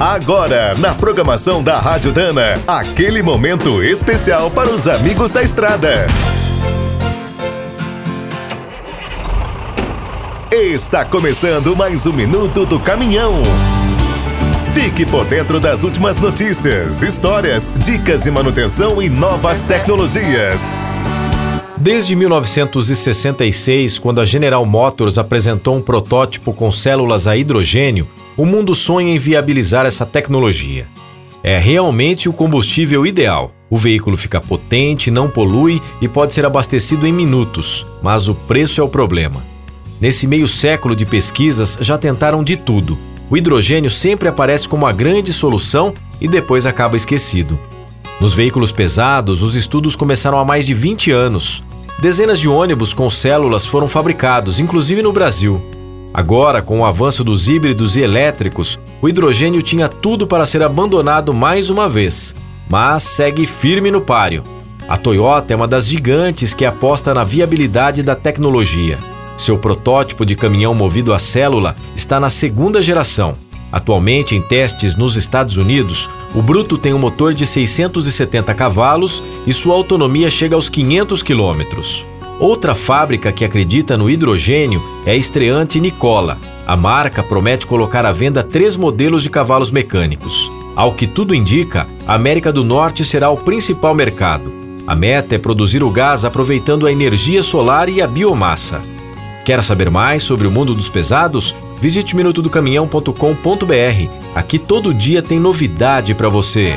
Agora, na programação da Rádio Dana, aquele momento especial para os amigos da estrada. Está começando mais um minuto do caminhão. Fique por dentro das últimas notícias, histórias, dicas de manutenção e novas tecnologias. Desde 1966, quando a General Motors apresentou um protótipo com células a hidrogênio, o mundo sonha em viabilizar essa tecnologia. É realmente o combustível ideal. O veículo fica potente, não polui e pode ser abastecido em minutos, mas o preço é o problema. Nesse meio século de pesquisas, já tentaram de tudo. O hidrogênio sempre aparece como a grande solução e depois acaba esquecido. Nos veículos pesados, os estudos começaram há mais de 20 anos. Dezenas de ônibus com células foram fabricados, inclusive no Brasil. Agora, com o avanço dos híbridos e elétricos, o hidrogênio tinha tudo para ser abandonado mais uma vez, mas segue firme no páreo. A Toyota é uma das gigantes que aposta na viabilidade da tecnologia. Seu protótipo de caminhão movido a célula está na segunda geração. Atualmente, em testes nos Estados Unidos, o Bruto tem um motor de 670 cavalos e sua autonomia chega aos 500 quilômetros. Outra fábrica que acredita no hidrogênio é a estreante Nicola. A marca promete colocar à venda três modelos de cavalos mecânicos. Ao que tudo indica, a América do Norte será o principal mercado. A meta é produzir o gás aproveitando a energia solar e a biomassa. Quer saber mais sobre o mundo dos pesados? Visite minutodocaminhão.com.br. Aqui todo dia tem novidade para você.